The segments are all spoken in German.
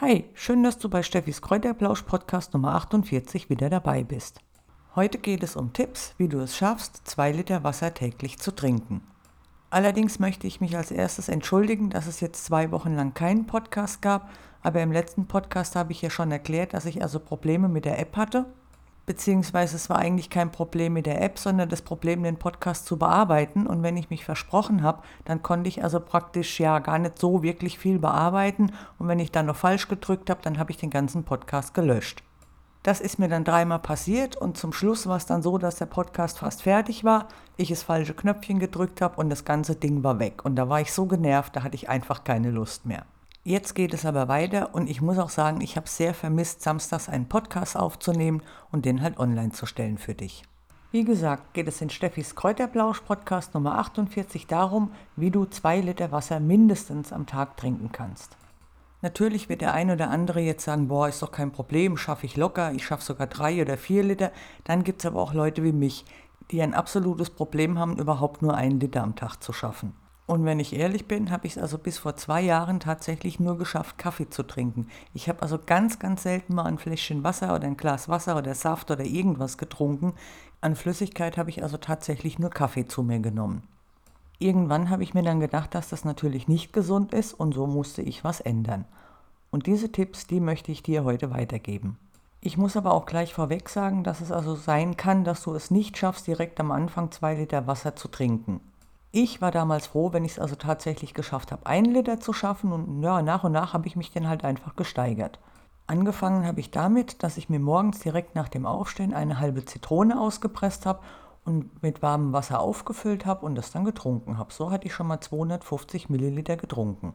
Hi, schön, dass du bei Steffis Kräuterplausch Podcast Nummer 48 wieder dabei bist. Heute geht es um Tipps, wie du es schaffst, zwei Liter Wasser täglich zu trinken. Allerdings möchte ich mich als erstes entschuldigen, dass es jetzt zwei Wochen lang keinen Podcast gab, aber im letzten Podcast habe ich ja schon erklärt, dass ich also Probleme mit der App hatte beziehungsweise es war eigentlich kein Problem mit der App, sondern das Problem, den Podcast zu bearbeiten. Und wenn ich mich versprochen habe, dann konnte ich also praktisch ja gar nicht so wirklich viel bearbeiten. Und wenn ich dann noch falsch gedrückt habe, dann habe ich den ganzen Podcast gelöscht. Das ist mir dann dreimal passiert und zum Schluss war es dann so, dass der Podcast fast fertig war, ich das falsche Knöpfchen gedrückt habe und das ganze Ding war weg. Und da war ich so genervt, da hatte ich einfach keine Lust mehr. Jetzt geht es aber weiter und ich muss auch sagen, ich habe sehr vermisst, samstags einen Podcast aufzunehmen und den halt online zu stellen für dich. Wie gesagt, geht es in Steffis Kräuterblausch Podcast Nummer 48 darum, wie du zwei Liter Wasser mindestens am Tag trinken kannst. Natürlich wird der ein oder andere jetzt sagen, boah, ist doch kein Problem, schaffe ich locker, ich schaffe sogar drei oder vier Liter. Dann gibt es aber auch Leute wie mich, die ein absolutes Problem haben, überhaupt nur einen Liter am Tag zu schaffen. Und wenn ich ehrlich bin, habe ich es also bis vor zwei Jahren tatsächlich nur geschafft, Kaffee zu trinken. Ich habe also ganz, ganz selten mal ein Fläschchen Wasser oder ein Glas Wasser oder Saft oder irgendwas getrunken. An Flüssigkeit habe ich also tatsächlich nur Kaffee zu mir genommen. Irgendwann habe ich mir dann gedacht, dass das natürlich nicht gesund ist und so musste ich was ändern. Und diese Tipps, die möchte ich dir heute weitergeben. Ich muss aber auch gleich vorweg sagen, dass es also sein kann, dass du es nicht schaffst, direkt am Anfang zwei Liter Wasser zu trinken. Ich war damals froh, wenn ich es also tatsächlich geschafft habe, einen Liter zu schaffen und ja, nach und nach habe ich mich dann halt einfach gesteigert. Angefangen habe ich damit, dass ich mir morgens direkt nach dem Aufstehen eine halbe Zitrone ausgepresst habe und mit warmem Wasser aufgefüllt habe und das dann getrunken habe. So hatte ich schon mal 250 Milliliter getrunken.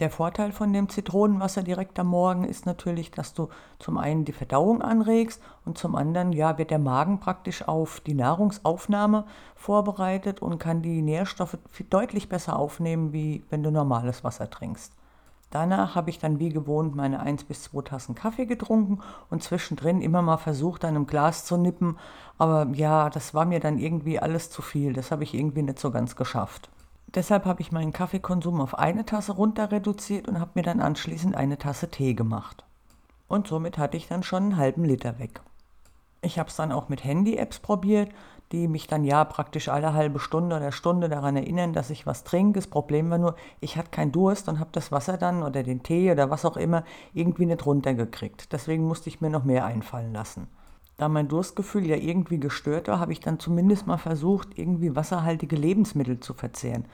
Der Vorteil von dem Zitronenwasser direkt am Morgen ist natürlich, dass du zum einen die Verdauung anregst und zum anderen ja, wird der Magen praktisch auf die Nahrungsaufnahme vorbereitet und kann die Nährstoffe deutlich besser aufnehmen, wie wenn du normales Wasser trinkst. Danach habe ich dann wie gewohnt meine 1 bis 2 Tassen Kaffee getrunken und zwischendrin immer mal versucht, an einem Glas zu nippen. Aber ja, das war mir dann irgendwie alles zu viel. Das habe ich irgendwie nicht so ganz geschafft. Deshalb habe ich meinen Kaffeekonsum auf eine Tasse runter reduziert und habe mir dann anschließend eine Tasse Tee gemacht. Und somit hatte ich dann schon einen halben Liter weg. Ich habe es dann auch mit Handy-Apps probiert, die mich dann ja praktisch alle halbe Stunde oder Stunde daran erinnern, dass ich was trinke. Das Problem war nur, ich hatte keinen Durst und habe das Wasser dann oder den Tee oder was auch immer irgendwie nicht runtergekriegt. Deswegen musste ich mir noch mehr einfallen lassen. Da mein Durstgefühl ja irgendwie gestört war, habe ich dann zumindest mal versucht, irgendwie wasserhaltige Lebensmittel zu verzehren.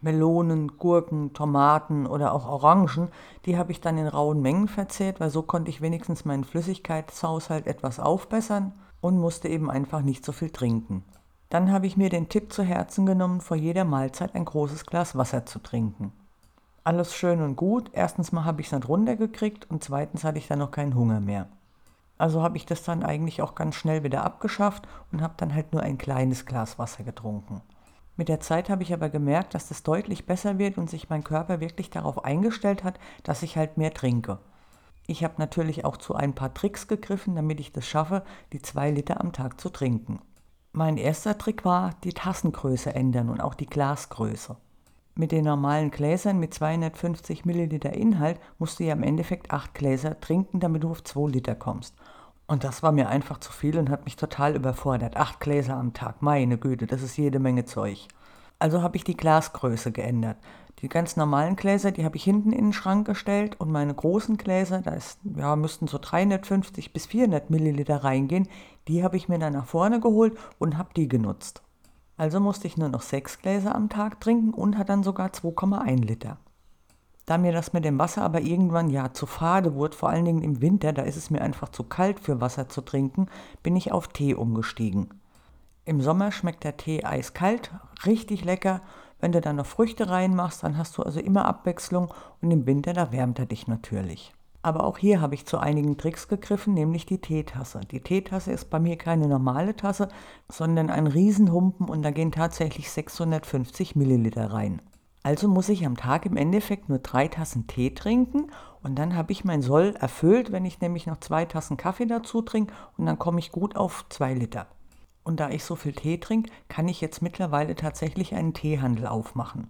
Melonen, Gurken, Tomaten oder auch Orangen, die habe ich dann in rauen Mengen verzehrt, weil so konnte ich wenigstens meinen Flüssigkeitshaushalt etwas aufbessern und musste eben einfach nicht so viel trinken. Dann habe ich mir den Tipp zu Herzen genommen, vor jeder Mahlzeit ein großes Glas Wasser zu trinken. Alles schön und gut. Erstens mal habe ich es nicht runtergekriegt und zweitens hatte ich dann noch keinen Hunger mehr. Also habe ich das dann eigentlich auch ganz schnell wieder abgeschafft und habe dann halt nur ein kleines Glas Wasser getrunken. Mit der Zeit habe ich aber gemerkt, dass das deutlich besser wird und sich mein Körper wirklich darauf eingestellt hat, dass ich halt mehr trinke. Ich habe natürlich auch zu ein paar Tricks gegriffen, damit ich das schaffe, die zwei Liter am Tag zu trinken. Mein erster Trick war, die Tassengröße ändern und auch die Glasgröße. Mit den normalen Gläsern mit 250 Milliliter Inhalt musst du ja im Endeffekt acht Gläser trinken, damit du auf 2 Liter kommst. Und das war mir einfach zu viel und hat mich total überfordert. Acht Gläser am Tag, meine Güte, das ist jede Menge Zeug. Also habe ich die Glasgröße geändert. Die ganz normalen Gläser, die habe ich hinten in den Schrank gestellt und meine großen Gläser, da ja, müssten so 350 bis 400 Milliliter reingehen, die habe ich mir dann nach vorne geholt und habe die genutzt. Also musste ich nur noch sechs Gläser am Tag trinken und hat dann sogar 2,1 Liter. Da mir das mit dem Wasser aber irgendwann ja zu fade wurde, vor allen Dingen im Winter, da ist es mir einfach zu kalt für Wasser zu trinken, bin ich auf Tee umgestiegen. Im Sommer schmeckt der Tee eiskalt, richtig lecker. Wenn du dann noch Früchte reinmachst, dann hast du also immer Abwechslung und im Winter, da wärmt er dich natürlich. Aber auch hier habe ich zu einigen Tricks gegriffen, nämlich die Teetasse. Die Teetasse ist bei mir keine normale Tasse, sondern ein Riesenhumpen und da gehen tatsächlich 650 Milliliter rein. Also muss ich am Tag im Endeffekt nur drei Tassen Tee trinken und dann habe ich mein Soll erfüllt, wenn ich nämlich noch zwei Tassen Kaffee dazu trinke und dann komme ich gut auf zwei Liter. Und da ich so viel Tee trinke, kann ich jetzt mittlerweile tatsächlich einen Teehandel aufmachen.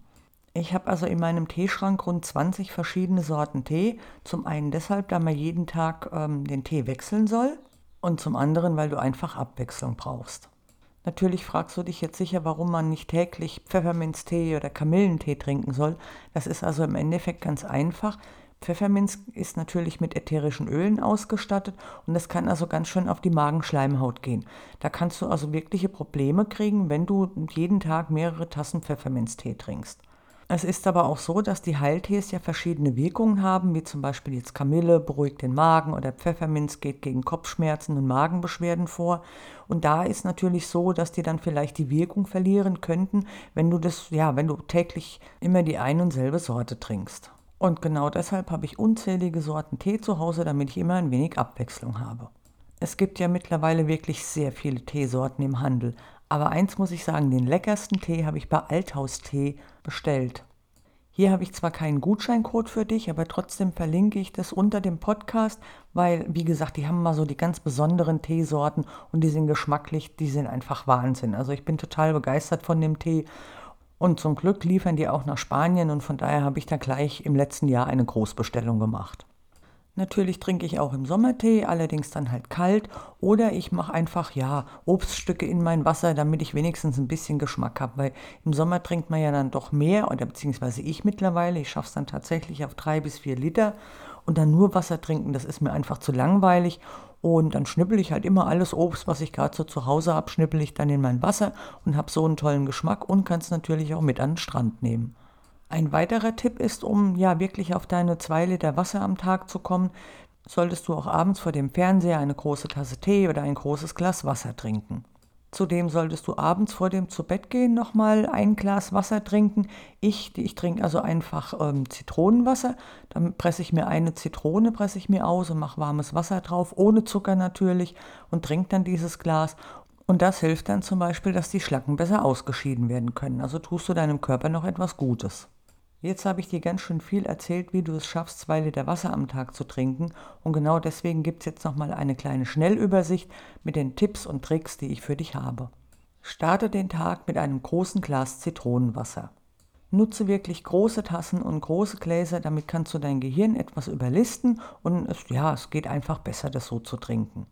Ich habe also in meinem Teeschrank rund 20 verschiedene Sorten Tee. Zum einen deshalb, da man jeden Tag ähm, den Tee wechseln soll und zum anderen, weil du einfach Abwechslung brauchst. Natürlich fragst du dich jetzt sicher, warum man nicht täglich Pfefferminztee oder Kamillentee trinken soll. Das ist also im Endeffekt ganz einfach. Pfefferminz ist natürlich mit ätherischen Ölen ausgestattet und das kann also ganz schön auf die Magenschleimhaut gehen. Da kannst du also wirkliche Probleme kriegen, wenn du jeden Tag mehrere Tassen Pfefferminztee trinkst. Es ist aber auch so, dass die Heiltees ja verschiedene Wirkungen haben, wie zum Beispiel jetzt Kamille beruhigt den Magen oder Pfefferminz geht gegen Kopfschmerzen und Magenbeschwerden vor. Und da ist natürlich so, dass die dann vielleicht die Wirkung verlieren könnten, wenn du das, ja, wenn du täglich immer die ein und selbe Sorte trinkst. Und genau deshalb habe ich unzählige Sorten Tee zu Hause, damit ich immer ein wenig Abwechslung habe. Es gibt ja mittlerweile wirklich sehr viele Teesorten im Handel, aber eins muss ich sagen, den leckersten Tee habe ich bei Althaus Tee bestellt. Hier habe ich zwar keinen Gutscheincode für dich, aber trotzdem verlinke ich das unter dem Podcast, weil, wie gesagt, die haben mal so die ganz besonderen Teesorten und die sind geschmacklich, die sind einfach Wahnsinn. Also ich bin total begeistert von dem Tee und zum Glück liefern die auch nach Spanien und von daher habe ich da gleich im letzten Jahr eine Großbestellung gemacht. Natürlich trinke ich auch im Sommer Tee, allerdings dann halt kalt. Oder ich mache einfach, ja, Obststücke in mein Wasser, damit ich wenigstens ein bisschen Geschmack habe. Weil im Sommer trinkt man ja dann doch mehr, oder beziehungsweise ich mittlerweile. Ich schaffe es dann tatsächlich auf drei bis vier Liter. Und dann nur Wasser trinken, das ist mir einfach zu langweilig. Und dann schnippel ich halt immer alles Obst, was ich gerade so zu Hause habe, schnippel ich dann in mein Wasser und habe so einen tollen Geschmack und kann es natürlich auch mit an den Strand nehmen. Ein weiterer Tipp ist, um ja wirklich auf deine zwei Liter Wasser am Tag zu kommen, solltest du auch abends vor dem Fernseher eine große Tasse Tee oder ein großes Glas Wasser trinken. Zudem solltest du abends vor dem Zubettgehen nochmal ein Glas Wasser trinken. Ich, ich trinke also einfach ähm, Zitronenwasser. Dann presse ich mir eine Zitrone, presse ich mir aus und mache warmes Wasser drauf, ohne Zucker natürlich, und trinke dann dieses Glas. Und das hilft dann zum Beispiel, dass die Schlacken besser ausgeschieden werden können. Also tust du deinem Körper noch etwas Gutes. Jetzt habe ich dir ganz schön viel erzählt, wie du es schaffst, zwei Liter Wasser am Tag zu trinken. Und genau deswegen gibt es jetzt nochmal eine kleine Schnellübersicht mit den Tipps und Tricks, die ich für dich habe. Starte den Tag mit einem großen Glas Zitronenwasser. Nutze wirklich große Tassen und große Gläser, damit kannst du dein Gehirn etwas überlisten und es, ja, es geht einfach besser, das so zu trinken.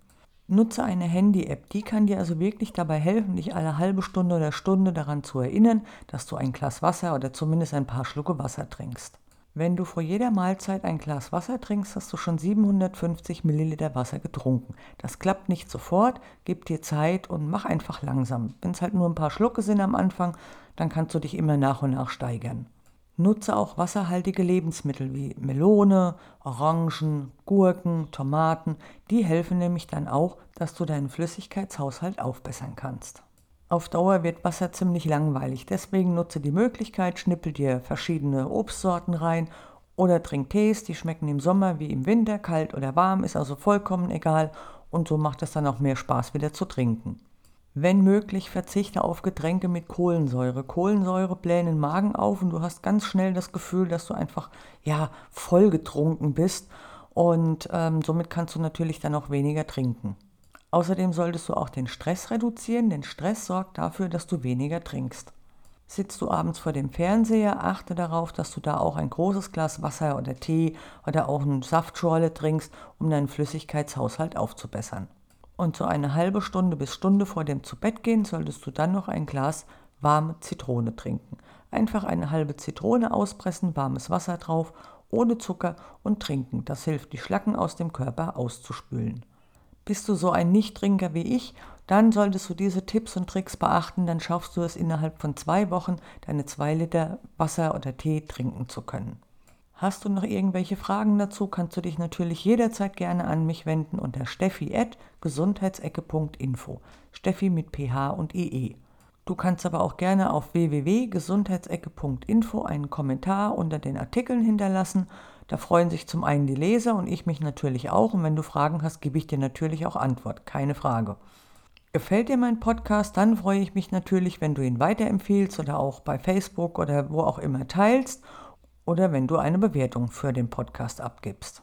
Nutze eine Handy-App, die kann dir also wirklich dabei helfen, dich alle halbe Stunde oder Stunde daran zu erinnern, dass du ein Glas Wasser oder zumindest ein paar Schlucke Wasser trinkst. Wenn du vor jeder Mahlzeit ein Glas Wasser trinkst, hast du schon 750 Milliliter Wasser getrunken. Das klappt nicht sofort, gib dir Zeit und mach einfach langsam. Wenn es halt nur ein paar Schlucke sind am Anfang, dann kannst du dich immer nach und nach steigern. Nutze auch wasserhaltige Lebensmittel wie Melone, Orangen, Gurken, Tomaten. Die helfen nämlich dann auch, dass du deinen Flüssigkeitshaushalt aufbessern kannst. Auf Dauer wird Wasser ziemlich langweilig, deswegen nutze die Möglichkeit, schnippel dir verschiedene Obstsorten rein oder trink Tees, die schmecken im Sommer wie im Winter, kalt oder warm, ist also vollkommen egal und so macht es dann auch mehr Spaß wieder zu trinken. Wenn möglich, verzichte auf Getränke mit Kohlensäure. Kohlensäure bläht den Magen auf und du hast ganz schnell das Gefühl, dass du einfach ja voll getrunken bist und ähm, somit kannst du natürlich dann auch weniger trinken. Außerdem solltest du auch den Stress reduzieren, denn Stress sorgt dafür, dass du weniger trinkst. Sitzt du abends vor dem Fernseher, achte darauf, dass du da auch ein großes Glas Wasser oder Tee oder auch eine Saftschorle trinkst, um deinen Flüssigkeitshaushalt aufzubessern. Und so eine halbe Stunde bis Stunde vor dem Zubettgehen solltest du dann noch ein Glas warme Zitrone trinken. Einfach eine halbe Zitrone auspressen, warmes Wasser drauf, ohne Zucker und trinken. Das hilft, die Schlacken aus dem Körper auszuspülen. Bist du so ein Nichttrinker wie ich, dann solltest du diese Tipps und Tricks beachten, dann schaffst du es innerhalb von zwei Wochen, deine zwei Liter Wasser oder Tee trinken zu können. Hast du noch irgendwelche Fragen dazu, kannst du dich natürlich jederzeit gerne an mich wenden unter steffi.gesundheitsecke.info. Steffi mit ph und ie. Du kannst aber auch gerne auf www.gesundheitsecke.info einen Kommentar unter den Artikeln hinterlassen. Da freuen sich zum einen die Leser und ich mich natürlich auch. Und wenn du Fragen hast, gebe ich dir natürlich auch Antwort. Keine Frage. Gefällt dir mein Podcast, dann freue ich mich natürlich, wenn du ihn weiterempfiehlst oder auch bei Facebook oder wo auch immer teilst oder wenn du eine Bewertung für den Podcast abgibst.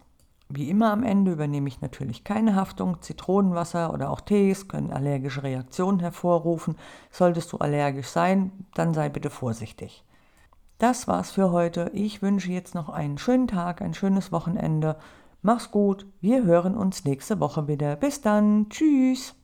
Wie immer am Ende übernehme ich natürlich keine Haftung. Zitronenwasser oder auch Tees können allergische Reaktionen hervorrufen. Solltest du allergisch sein, dann sei bitte vorsichtig. Das war's für heute. Ich wünsche jetzt noch einen schönen Tag, ein schönes Wochenende. Mach's gut. Wir hören uns nächste Woche wieder. Bis dann. Tschüss.